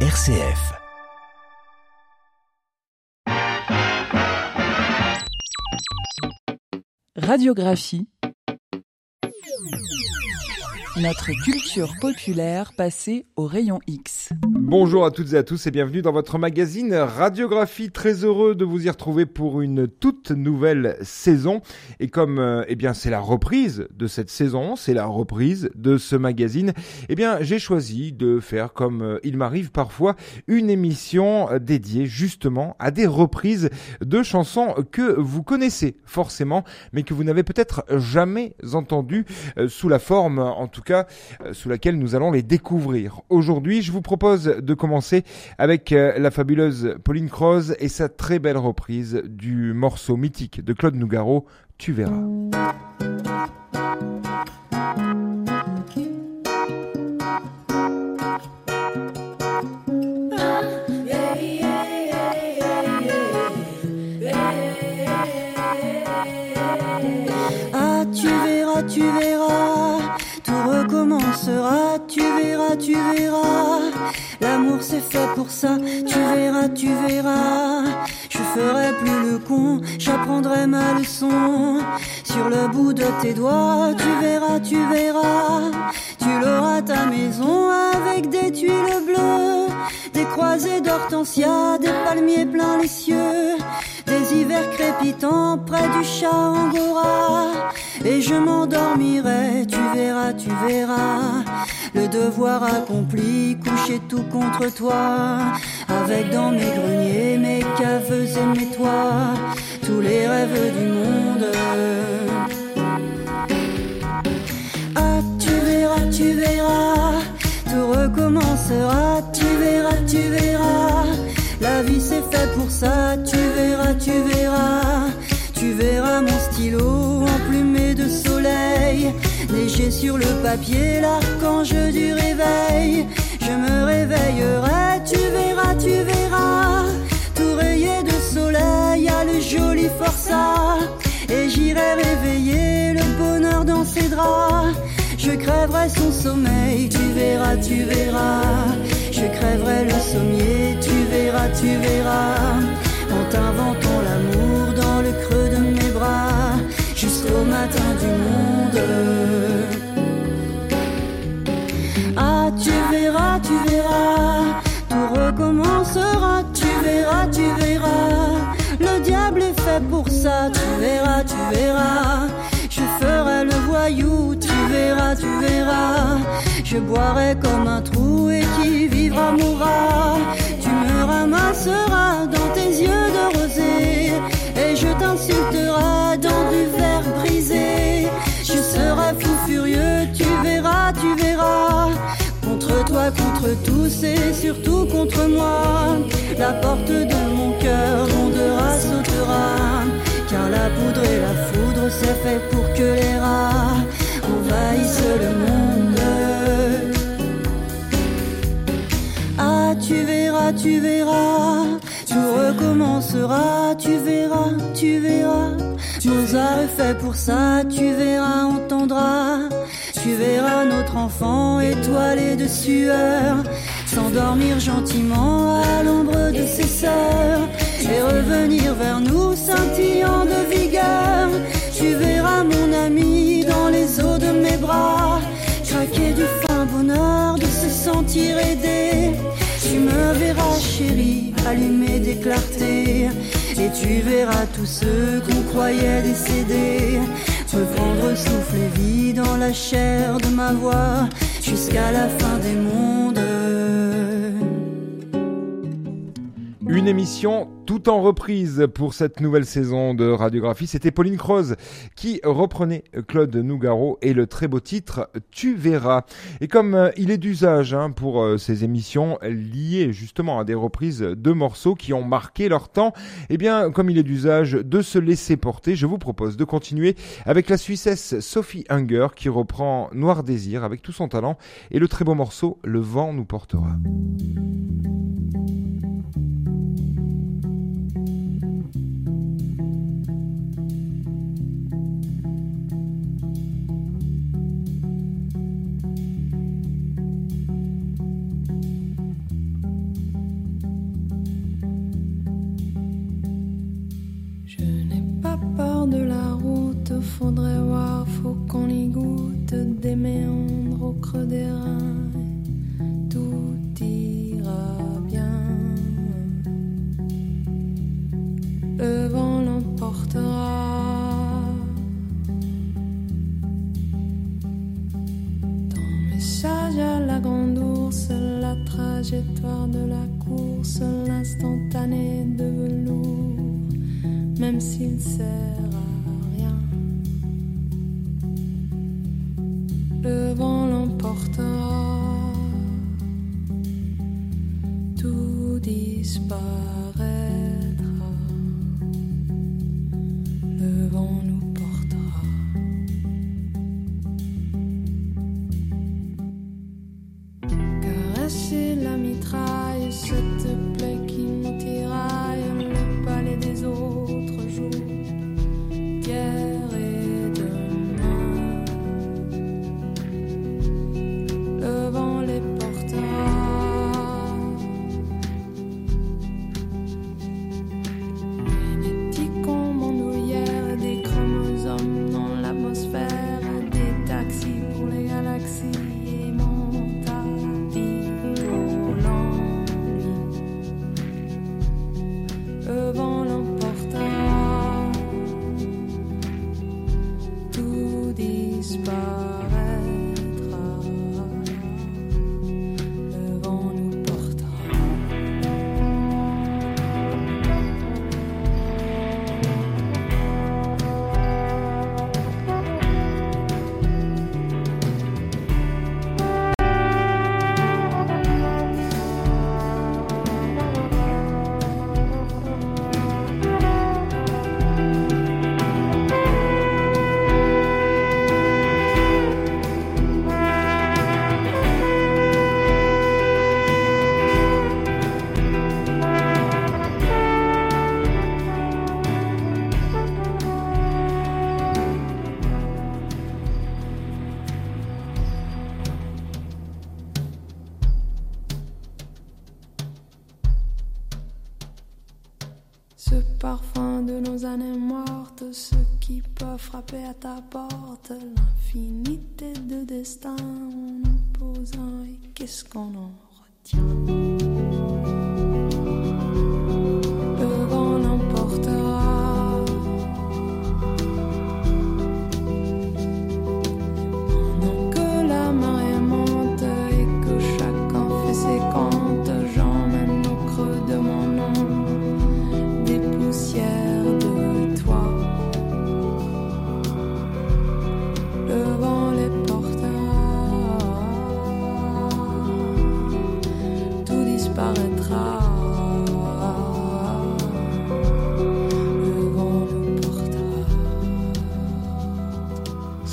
RCF. Radiographie. Notre culture populaire passée au rayon X. Bonjour à toutes et à tous et bienvenue dans votre magazine Radiographie. Très heureux de vous y retrouver pour une toute nouvelle saison. Et comme euh, eh bien c'est la reprise de cette saison, c'est la reprise de ce magazine, eh bien j'ai choisi de faire comme euh, il m'arrive parfois une émission euh, dédiée justement à des reprises de chansons que vous connaissez forcément, mais que vous n'avez peut-être jamais entendues sous la forme en tout euh, sous laquelle nous allons les découvrir. Aujourd'hui, je vous propose de commencer avec euh, la fabuleuse Pauline Croze et sa très belle reprise du morceau mythique de Claude Nougaro, Tu verras. Verras. L'amour c'est fait pour ça, tu verras, tu verras. Je ferai plus le con, j'apprendrai ma leçon. Sur le bout de tes doigts, tu verras, tu verras. Tu l'auras ta maison avec des tuiles bleues, des croisées d'hortensia, des palmiers plein les cieux, des hivers crépitants près du chat angora. Et je m'endormirai, tu verras, tu verras. Le devoir accompli, couché tout contre toi. Avec dans mes greniers, mes caves et mes toits, tous les rêves du monde. Ah, tu verras, tu verras, tout recommencera, tu verras, tu verras. La vie c'est fait pour ça, tu verras, tu verras. Sur le papier, l'archange du réveil. Je me réveillerai, tu verras, tu verras. Tout rayé de soleil a le joli forçat. Et j'irai réveiller le bonheur dans ses draps. Je crèverai son sommeil, tu verras, tu verras. Je crèverai le sommier, tu verras, tu verras. En t'inventant l'amour dans le creux de mes bras, jusqu'au matin du monde. Pour ça, tu verras, tu verras. Je ferai le voyou, tu verras, tu verras. Je boirai comme un trou et qui vivra mourra. Tu me ramasseras dans tes yeux de rosée et je t'insulterai dans du verre brisé. Je serai fou furieux, tu verras, tu verras. Contre tous et surtout contre moi. La porte de mon cœur grondera, sautera. Car la poudre et la foudre, c'est fait pour que les rats envahissent le monde. Ah, tu verras, tu verras, tout recommencera, tu verras, tu verras. Mozart est fait pour ça, tu verras, entendras. Tu verras notre enfant étoilé de sueur s'endormir gentiment à l'ombre de ses sœurs et revenir vers nous scintillant de vigueur. Tu verras mon ami dans les eaux de mes bras craquer du fin bonheur de se sentir aidé. Tu me verras chérie allumer des clartés et tu verras tous ceux qu'on croyait décédés reprendre souffle et vie dans la chair de ma voix jusqu'à la fin des mondes. Une émission tout en reprise pour cette nouvelle saison de radiographie. C'était Pauline Croze qui reprenait Claude Nougaro et le très beau titre Tu verras. Et comme euh, il est d'usage hein, pour euh, ces émissions liées justement à des reprises de morceaux qui ont marqué leur temps, eh bien comme il est d'usage de se laisser porter, je vous propose de continuer avec la Suissesse Sophie Unger qui reprend Noir Désir avec tout son talent et le très beau morceau Le vent nous portera. Faudrait voir, faut qu'on y goûte des méandres au creux des reins. Tout ira bien. Le vent l'emportera. Dans message à la grande ours, la trajectoire de la course, l'instantané de velours, même s'il sert à Le vent l'emportera, tout disparaîtra.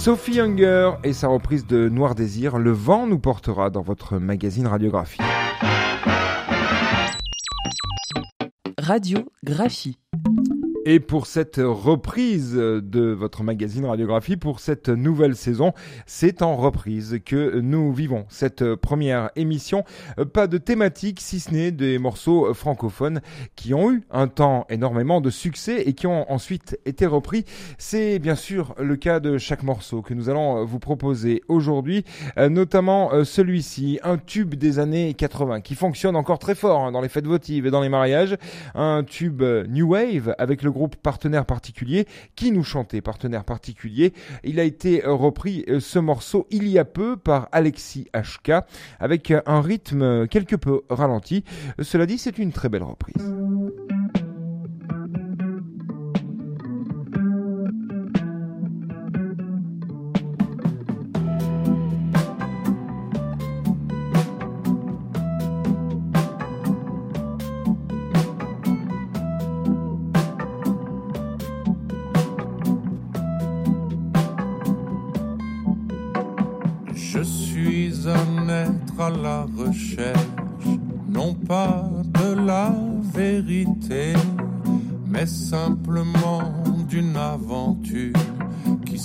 Sophie Younger et sa reprise de Noir Désir, Le vent nous portera dans votre magazine radiographie. Radiographie. Et pour cette reprise de votre magazine Radiographie, pour cette nouvelle saison, c'est en reprise que nous vivons cette première émission. Euh, Pas de thématique, si ce n'est des morceaux francophones qui ont eu un temps énormément de succès et qui ont ensuite été repris. C'est bien sûr le cas de chaque morceau que nous allons vous proposer aujourd'hui, euh, notamment euh, celui-ci, un tube des années 80 qui fonctionne encore très fort hein, dans les fêtes votives et dans les mariages, un tube New Wave avec le groupe Partenaire Particulier qui nous chantait Partenaire Particulier. Il a été euh, repris euh, ce morceau il y a peu par Alexis HK avec euh, un rythme quelque peu ralenti. Cela dit, c'est une très belle reprise.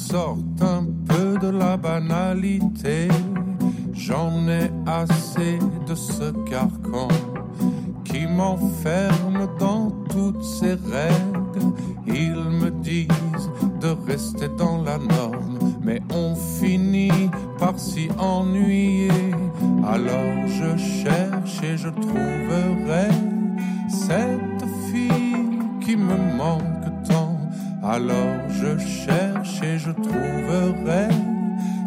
Qui sort un peu de la banalité. J'en ai assez de ce carcan qui m'enferme dans toutes ces règles. Ils me disent de rester dans la norme, mais on finit par s'y ennuyer. Alors je cherche et je trouverai cette fille qui me manque. Alors je cherche et je trouverai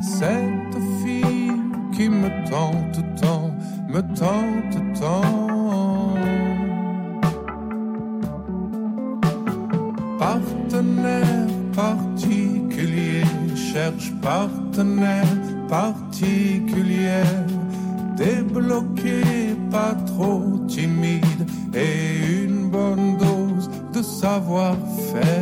cette fille qui me tente tant, me tente tant. Partenaire particulier, cherche partenaire particulière, débloqué, pas trop timide et une bonne dose de savoir-faire,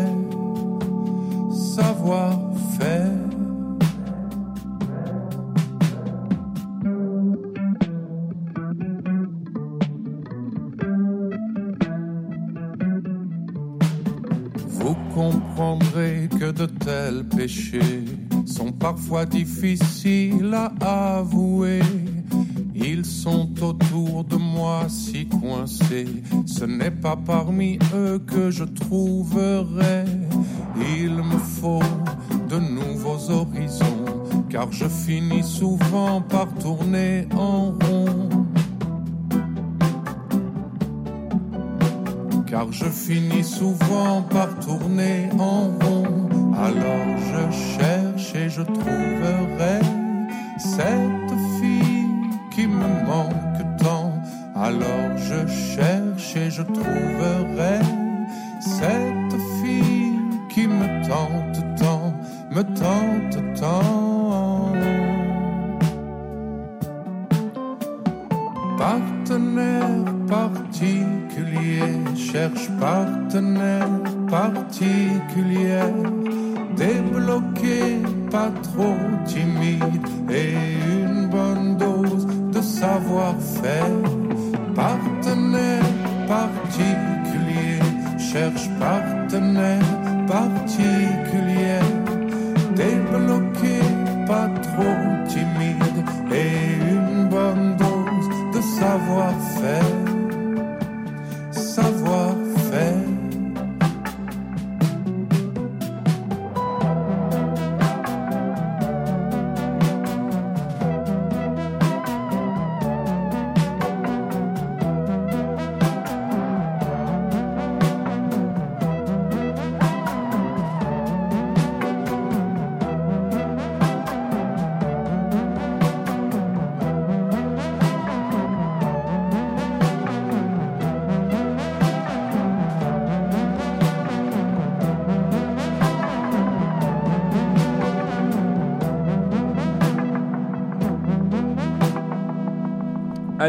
sont parfois difficiles à avouer. Ils sont autour de moi si coincés. Ce n'est pas parmi eux que je trouverai. Il me faut de nouveaux horizons, car je finis souvent par cette fille qui me manque tant. Alors je cherche et je trouverai cette fille qui me tente tant, me tente tant. Partenaire particulier, cherche partenaire particulière, débloqué, pas trop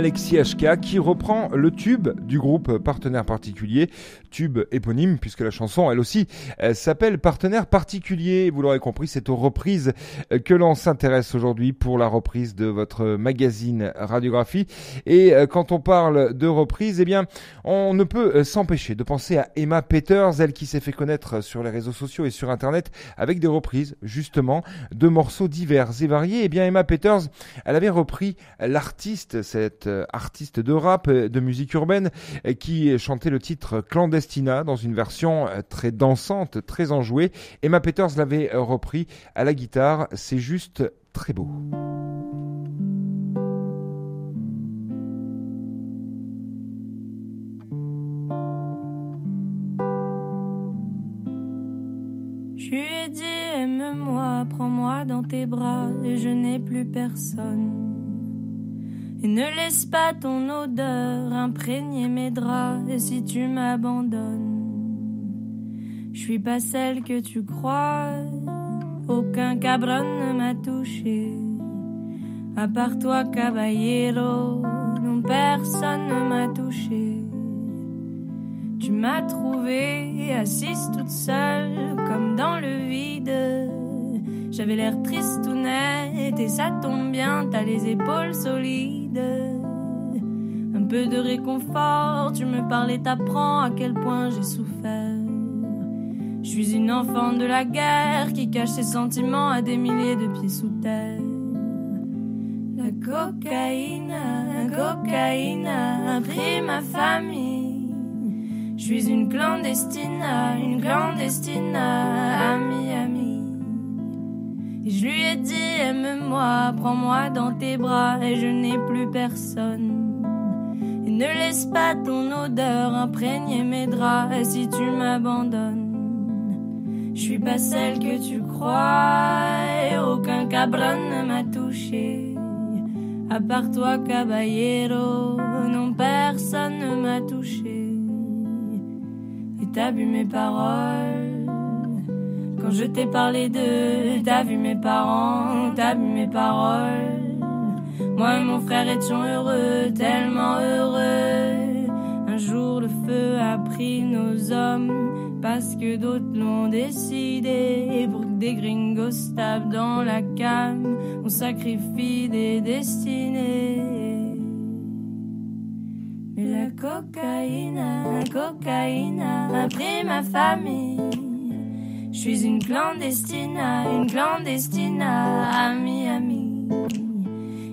Alexis HK qui reprend le tube du groupe Partenaire Particulier, tube éponyme puisque la chanson elle aussi euh, s'appelle Partenaire Particulier. Vous l'aurez compris, c'est aux reprises euh, que l'on s'intéresse aujourd'hui pour la reprise de votre magazine Radiographie. Et euh, quand on parle de reprise, eh bien, on ne peut s'empêcher de penser à Emma Peters, elle qui s'est fait connaître sur les réseaux sociaux et sur Internet avec des reprises justement de morceaux divers et variés. Eh bien, Emma Peters, elle avait repris l'artiste, cette artiste de rap, de musique urbaine, qui chantait le titre Clandestina dans une version euh, très dansante, très enjouée. Emma Peters l'avait euh, repris à la guitare. C'est juste très beau. Prends-moi dans tes bras et je n'ai plus personne. Et ne laisse pas ton odeur imprégner mes draps et si tu m'abandonnes, je suis pas celle que tu crois. Aucun cabron ne m'a touché. À part toi, caballero, non personne ne m'a touché. Tu m'as trouvée assise toute seule, comme dans le vide. J'avais l'air triste ou net, et ça tombe bien, t'as les épaules solides. Un peu de réconfort, tu me parlais, t'apprends à quel point j'ai souffert. Je suis une enfant de la guerre qui cache ses sentiments à des milliers de pieds sous terre. La cocaïne, la cocaïne a ma famille. Je suis une clandestine, une clandestine à Miami. Et je lui ai dit, aime-moi, prends-moi dans tes bras, et je n'ai plus personne. Et ne laisse pas ton odeur imprégner mes draps si tu m'abandonnes. Je suis pas celle que tu crois, et aucun cabron ne m'a touché. À part toi, caballero, non, personne ne m'a touché. Et t'as vu mes paroles quand je t'ai parlé de. T'as vu mes parents, t'as vu mes paroles. Moi et mon frère étions heureux, tellement heureux. Un jour le feu a pris nos hommes parce que d'autres l'ont décidé. Pour que des gringos stables dans la cam, on sacrifie des destinées. Mais la cocaïne, la cocaïne a pris ma famille. Je suis une clandestine, une clandestine à Miami.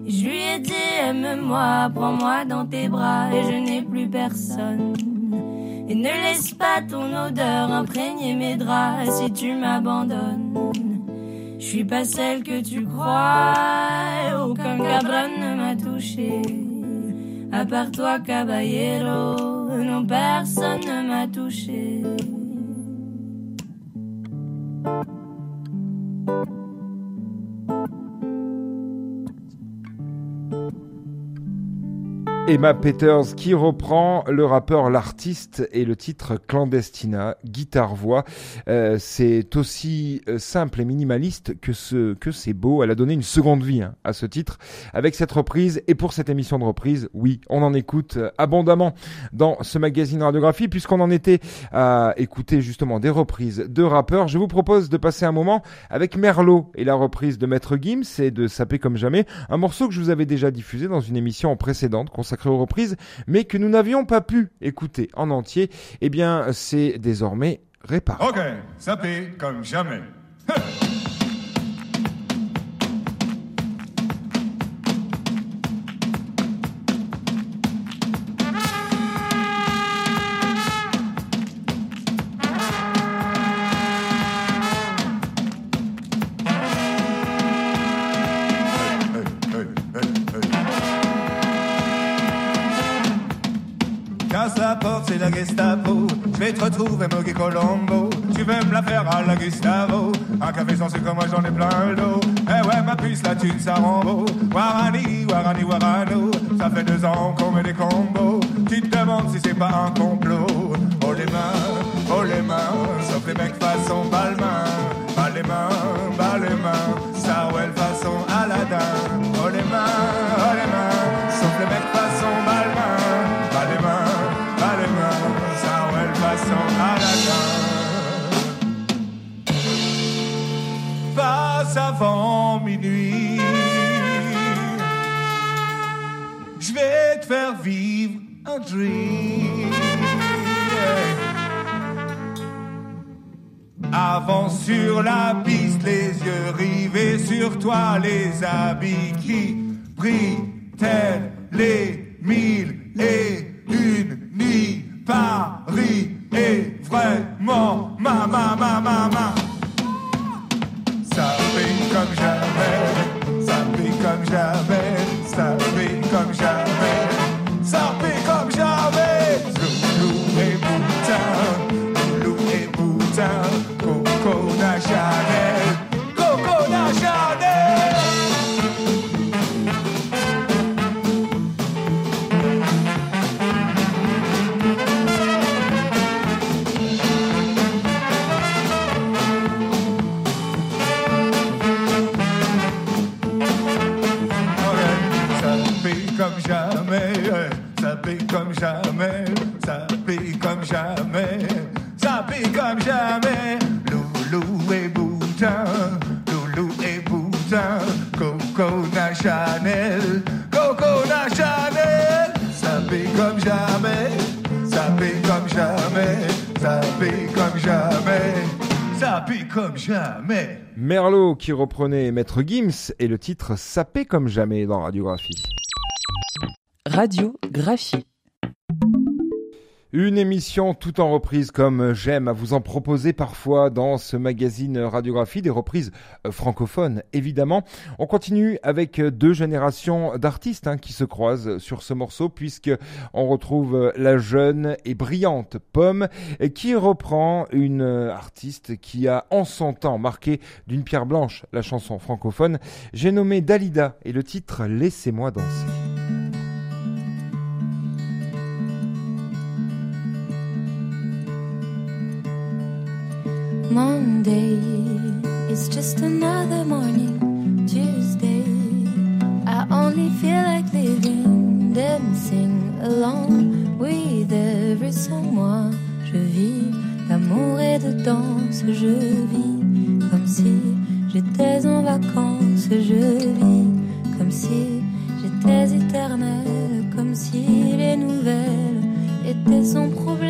Et je lui ai dit, aime-moi, prends-moi dans tes bras, et je n'ai plus personne. Et ne laisse pas ton odeur imprégner mes draps si tu m'abandonnes. Je suis pas celle que tu crois, aucun cabron ne m'a touché. À part toi, caballero, non, personne ne m'a touché. Emma Peters qui reprend le rappeur, l'artiste et le titre Clandestina, guitare-voix. Euh, c'est aussi euh, simple et minimaliste que ce que c'est beau. Elle a donné une seconde vie hein, à ce titre avec cette reprise et pour cette émission de reprise, oui, on en écoute euh, abondamment dans ce magazine radiographie puisqu'on en était à écouter justement des reprises de rappeurs. Je vous propose de passer un moment avec Merlot et la reprise de Maître Gims et de Saper comme jamais, un morceau que je vous avais déjà diffusé dans une émission précédente mais que nous n'avions pas pu écouter en entier, eh bien, c'est désormais réparé. Ok, ça comme jamais. la Gestapo. Je vais te retrouver, Mogi Colombo. Tu veux me la faire à la Gustavo. Un café sans sucre, moi j'en ai plein le dos. Eh ouais, ma puce, la thune, ça beau. Warani, Warani, Warano. Ça fait deux ans qu'on met des combos. Tu te demandes si c'est pas un complot. Oh les mains, oh les mains. Sauf les mecs façon Balmain. Bas les mains, bas les mains. Sarwell façon Aladdin. Oh les mains, oh les mains. Sauf les mecs façon avant minuit. Je vais te faire vivre un dream. Avance sur la piste, les yeux rivés sur toi, les habits qui brillent tels les mille et ça comme jamais, ça comme jamais. Merlot qui reprenait Maître Gims et le titre Sapé comme jamais dans Radiographie. Radiographie. Une émission tout en reprise comme j'aime à vous en proposer parfois dans ce magazine Radiographie, des reprises euh, francophones évidemment. On continue avec deux générations d'artistes hein, qui se croisent sur ce morceau puisque on retrouve la jeune et brillante Pomme qui reprend une artiste qui a en son temps marqué d'une pierre blanche la chanson francophone. J'ai nommé Dalida et le titre Laissez-moi danser. Monday is just another morning. Tuesday, I only feel like living, dancing along with every someone. Je vis d'amour et de danse, je vis comme si j'étais en vacances, je vis comme si j'étais éternelle, comme si les nouvelles étaient sans problème.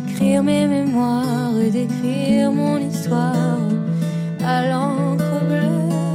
d'écrire mes mémoires, et d'écrire mon histoire à l'encre bleue.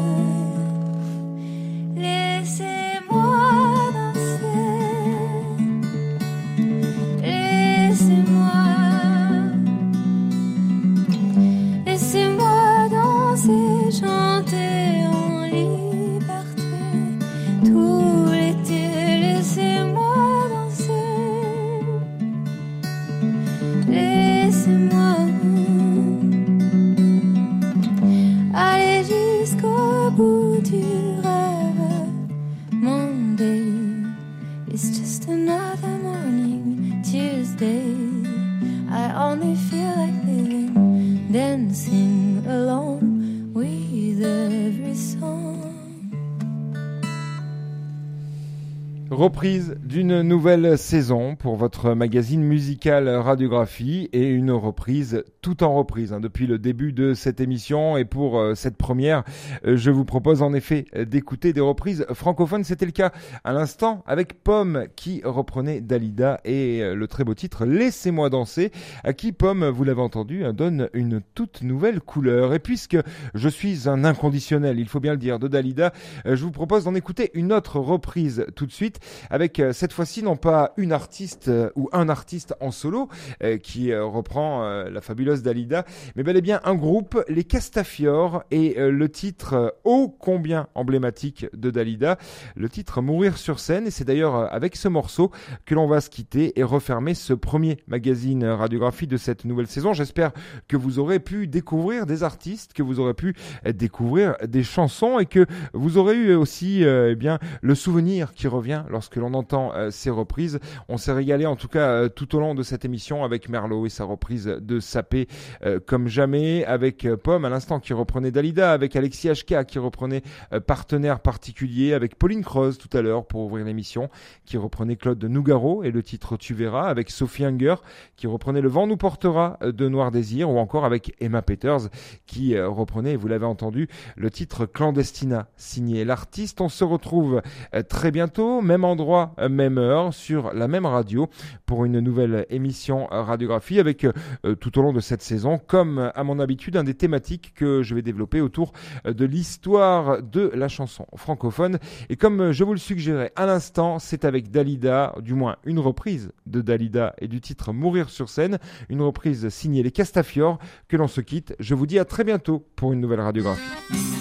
Reprise d'une nouvelle saison pour votre magazine musical Radiographie et une reprise tout en reprise hein, depuis le début de cette émission. Et pour euh, cette première euh, je vous propose en effet d'écouter des reprises francophones. C'était le cas à l'instant avec Pomme qui reprenait Dalida et euh, le très beau titre Laissez-moi danser à qui Pomme vous l'avez entendu hein, donne une toute nouvelle couleur. Et puisque je suis un inconditionnel il faut bien le dire de Dalida je vous propose d'en écouter une autre reprise tout de suite avec euh, cette fois-ci non pas une artiste euh, ou un artiste en solo euh, qui reprend la fabuleuse Dalida, mais bel et bien un groupe, les Castafiore, et le titre ô combien emblématique de Dalida, le titre Mourir sur scène, et c'est d'ailleurs avec ce morceau que l'on va se quitter et refermer ce premier magazine radiographie de cette nouvelle saison. J'espère que vous aurez pu découvrir des artistes, que vous aurez pu découvrir des chansons et que vous aurez eu aussi eh bien le souvenir qui revient lorsque que l'on entend euh, ces reprises. On s'est régalé en tout cas euh, tout au long de cette émission avec Merlot et sa reprise de Sapé euh, comme jamais, avec Pomme à l'instant qui reprenait Dalida, avec Alexis HK qui reprenait Partenaire particulier, avec Pauline Croze tout à l'heure pour ouvrir l'émission, qui reprenait Claude de Nougaro et le titre Tu verras, avec Sophie Unger qui reprenait Le vent nous portera de Noir Désir, ou encore avec Emma Peters qui reprenait, vous l'avez entendu, le titre Clandestina, signé l'artiste. On se retrouve très bientôt, même endroit, euh, même heure, sur la même radio, pour une nouvelle émission radiographie avec euh, tout au long de cette saison, comme à mon habitude, un des thématiques que je vais développer autour de l'histoire de la chanson francophone. Et comme je vous le suggérais à l'instant, c'est avec Dalida, du moins une reprise de Dalida et du titre Mourir sur scène, une reprise signée Les Castafiores, que l'on se quitte. Je vous dis à très bientôt pour une nouvelle radiographie.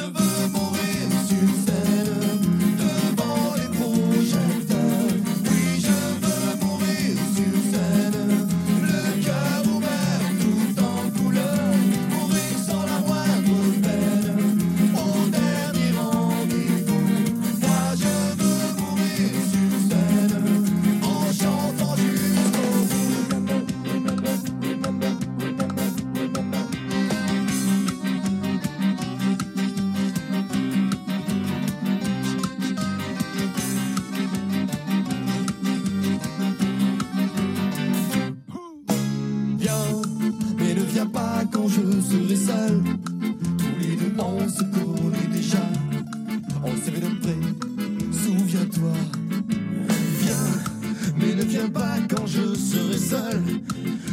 je veux mourir sur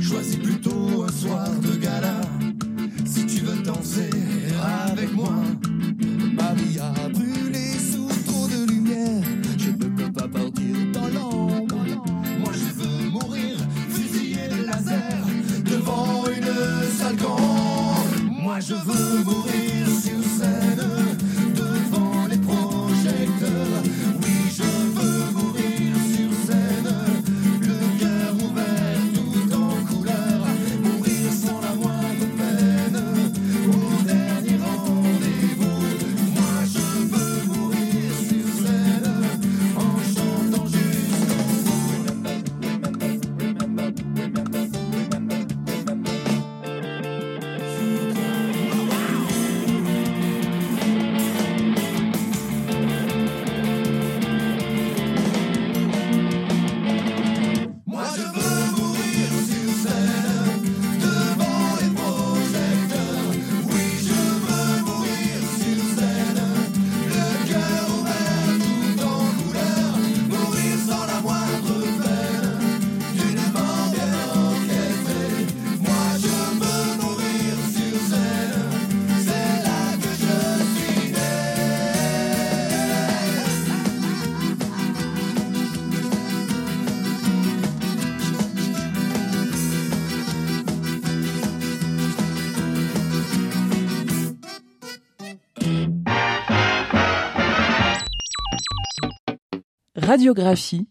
Choisis plutôt un soir de Radiographie